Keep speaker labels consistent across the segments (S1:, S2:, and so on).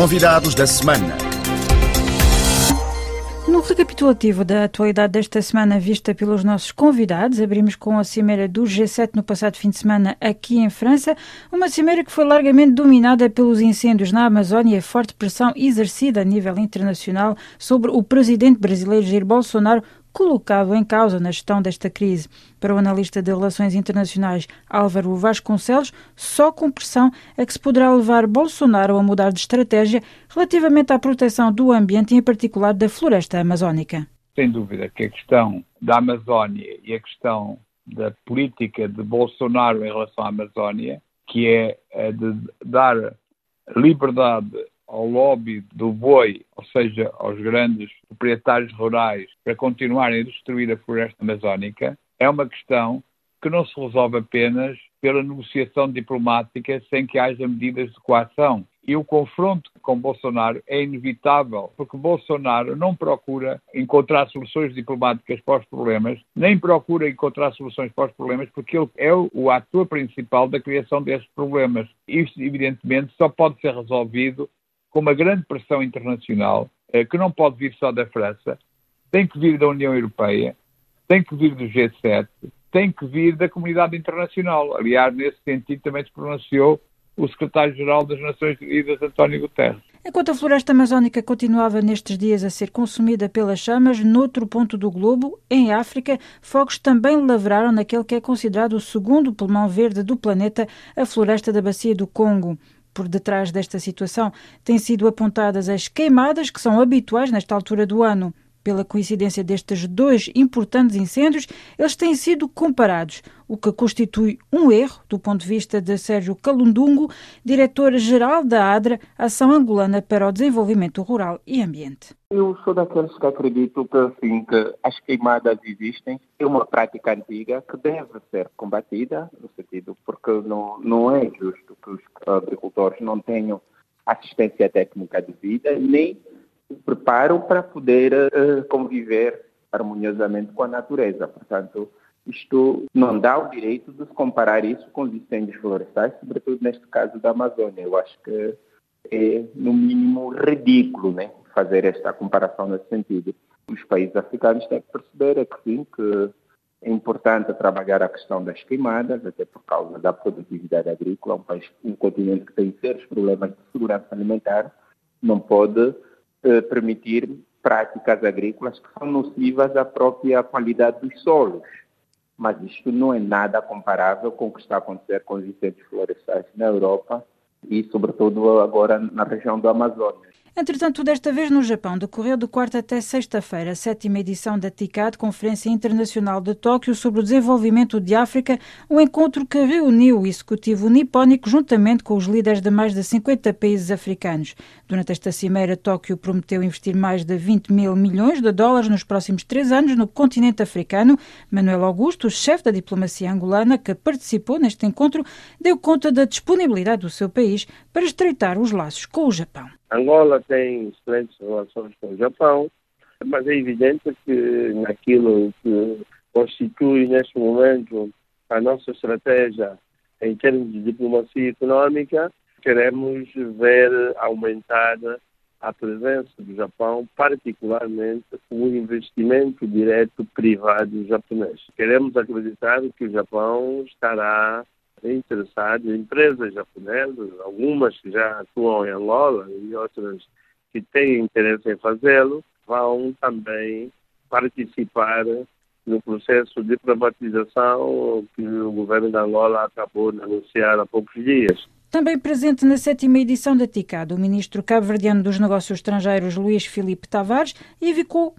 S1: Convidados da semana.
S2: No recapitulativo da atualidade desta semana vista pelos nossos convidados, abrimos com a cimeira do G7 no passado fim de semana aqui em França, uma cimeira que foi largamente dominada pelos incêndios na Amazónia e a forte pressão exercida a nível internacional sobre o presidente brasileiro Jair Bolsonaro colocado em causa na gestão desta crise. Para o analista de relações internacionais Álvaro Vasconcelos, só com pressão é que se poderá levar Bolsonaro a mudar de estratégia relativamente à proteção do ambiente e, em particular, da floresta amazónica.
S3: Sem dúvida que a questão da Amazónia e a questão da política de Bolsonaro em relação à Amazónia, que é a de dar liberdade ao lobby do boi, ou seja, aos grandes proprietários rurais, para continuarem a destruir a floresta amazónica, é uma questão que não se resolve apenas pela negociação diplomática sem que haja medidas de coação. E o confronto com Bolsonaro é inevitável, porque Bolsonaro não procura encontrar soluções diplomáticas para os problemas, nem procura encontrar soluções para os problemas, porque ele é o ator principal da criação desses problemas. Isto, evidentemente, só pode ser resolvido com uma grande pressão internacional, eh, que não pode vir só da França, tem que vir da União Europeia, tem que vir do G7, tem que vir da comunidade internacional. Aliás, nesse sentido também se pronunciou o secretário-geral das Nações Unidas, António Guterres.
S2: Enquanto a floresta amazónica continuava nestes dias a ser consumida pelas chamas, noutro ponto do globo, em África, fogos também lavraram naquele que é considerado o segundo pulmão verde do planeta, a floresta da Bacia do Congo por detrás desta situação têm sido apontadas as queimadas que são habituais nesta altura do ano. Pela coincidência destes dois importantes incêndios, eles têm sido comparados, o que constitui um erro do ponto de vista de Sérgio Calundungo, diretor-geral da ADRA, Ação Angolana para o Desenvolvimento Rural e Ambiente.
S4: Eu sou daqueles que acredito que, assim, que as queimadas existem, é uma prática antiga que deve ser combatida, no sentido porque não, não é justo que os agricultores não tenham assistência técnica devida, nem preparo para poder uh, conviver harmoniosamente com a natureza. Portanto, isto não dá o direito de se comparar isso com os incêndios florestais, sobretudo neste caso da Amazônia. Eu acho que é, no mínimo, ridículo né, fazer esta comparação nesse sentido. Os países africanos têm que perceber é que sim, que é importante trabalhar a questão das queimadas, até por causa da produtividade agrícola. Um, país, um continente que tem sérios problemas de segurança alimentar não pode eh, permitir práticas agrícolas que são nocivas à própria qualidade dos solos. Mas isto não é nada comparável com o que está a acontecer com os incêndios florestais na Europa e, sobretudo, agora na região do Amazonas.
S2: Entretanto, desta vez no Japão, decorreu de quarta até sexta-feira a sétima edição da TICAD, Conferência Internacional de Tóquio sobre o Desenvolvimento de África, um encontro que reuniu o executivo nipónico juntamente com os líderes de mais de 50 países africanos. Durante esta cimeira, Tóquio prometeu investir mais de 20 mil milhões de dólares nos próximos três anos no continente africano. Manuel Augusto, chefe da diplomacia angolana que participou neste encontro, deu conta da disponibilidade do seu país para estreitar os laços com o Japão.
S5: Angola tem excelentes relações com o Japão, mas é evidente que naquilo que constitui neste momento a nossa estratégia em termos de diplomacia econômica, queremos ver aumentar a presença do Japão, particularmente o investimento direto privado japonês. Queremos acreditar que o Japão estará interessados, empresas japonesas, algumas que já atuam em Angola e outras que têm interesse em fazê-lo, vão também participar no processo de privatização que o governo de Angola acabou de anunciar há poucos dias.
S2: Também presente na sétima edição da TICAD, o ministro cabo-verdiano dos Negócios Estrangeiros, Luís Filipe Tavares, evocou,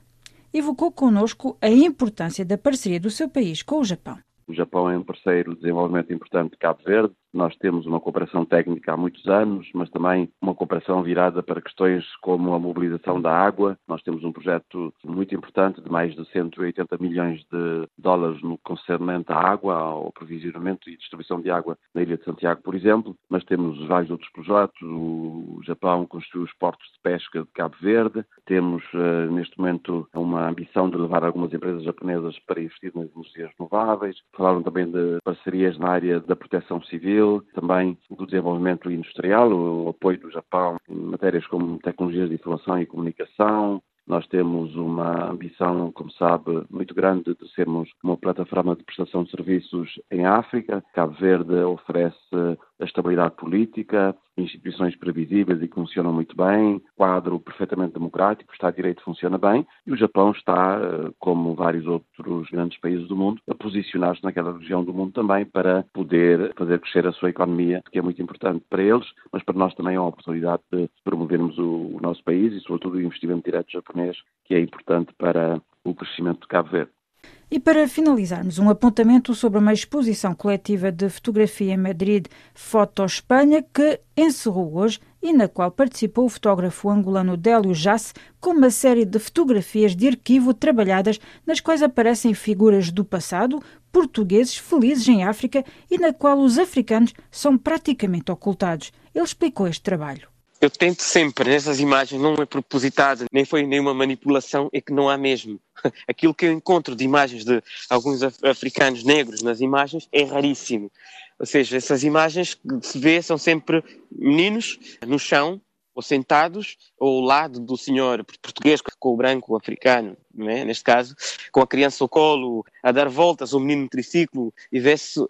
S2: evocou connosco a importância da parceria do seu país com o Japão.
S6: O Japão é um parceiro de desenvolvimento importante de Cabo Verde. Nós temos uma cooperação técnica há muitos anos, mas também uma cooperação virada para questões como a mobilização da água. Nós temos um projeto muito importante de mais de 180 milhões de dólares no concernente à água, ao provisionamento e distribuição de água na Ilha de Santiago, por exemplo. Mas temos vários outros projetos. O Japão construiu os portos de pesca de Cabo Verde. Temos, eh, neste momento, uma ambição de levar algumas empresas japonesas para investir nas energias renováveis. Falaram também de parcerias na área da proteção civil Brasil, também do desenvolvimento industrial, o apoio do Japão em matérias como tecnologias de informação e comunicação, nós temos uma ambição, como sabe, muito grande de sermos uma plataforma de prestação de serviços em África. Cabo Verde oferece a estabilidade política, instituições previsíveis e que funcionam muito bem, quadro perfeitamente democrático, o Estado de Direito funciona bem e o Japão está, como vários outros grandes países do mundo, a posicionar-se naquela região do mundo também para poder fazer crescer a sua economia, que é muito importante para eles, mas para nós também é uma oportunidade de promovermos o, nosso país e, sobretudo, o investimento direto japonês, que é importante para o crescimento de Cabo Verde.
S2: E para finalizarmos, um apontamento sobre uma exposição coletiva de fotografia em Madrid, Foto Espanha, que encerrou hoje e na qual participou o fotógrafo angolano Délio Jasse com uma série de fotografias de arquivo trabalhadas nas quais aparecem figuras do passado, portugueses felizes em África e na qual os africanos são praticamente ocultados. Ele explicou este trabalho.
S1: Eu tento sempre, nessas imagens, não é propositado, nem foi nenhuma manipulação, é que não há mesmo. Aquilo que eu encontro de imagens de alguns africanos negros nas imagens é raríssimo. Ou seja, essas imagens que se vê são sempre meninos no chão, ou sentados, ou ao lado do senhor português com o branco africano, é? neste caso, com a criança ao colo, a dar voltas, um menino no triciclo, e vê-se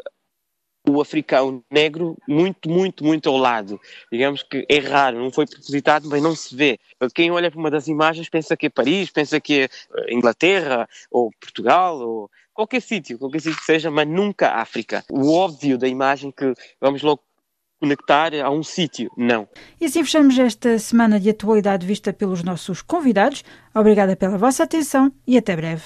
S1: o africano negro muito, muito, muito ao lado. Digamos que é raro, não foi propositado, mas não se vê. Quem olha para uma das imagens pensa que é Paris, pensa que é eh, Inglaterra, ou Portugal, ou qualquer sítio, qualquer sítio que seja, mas nunca África. O óbvio da imagem que vamos logo conectar a um sítio, não.
S2: E assim fechamos esta semana de atualidade vista pelos nossos convidados. Obrigada pela vossa atenção e até breve.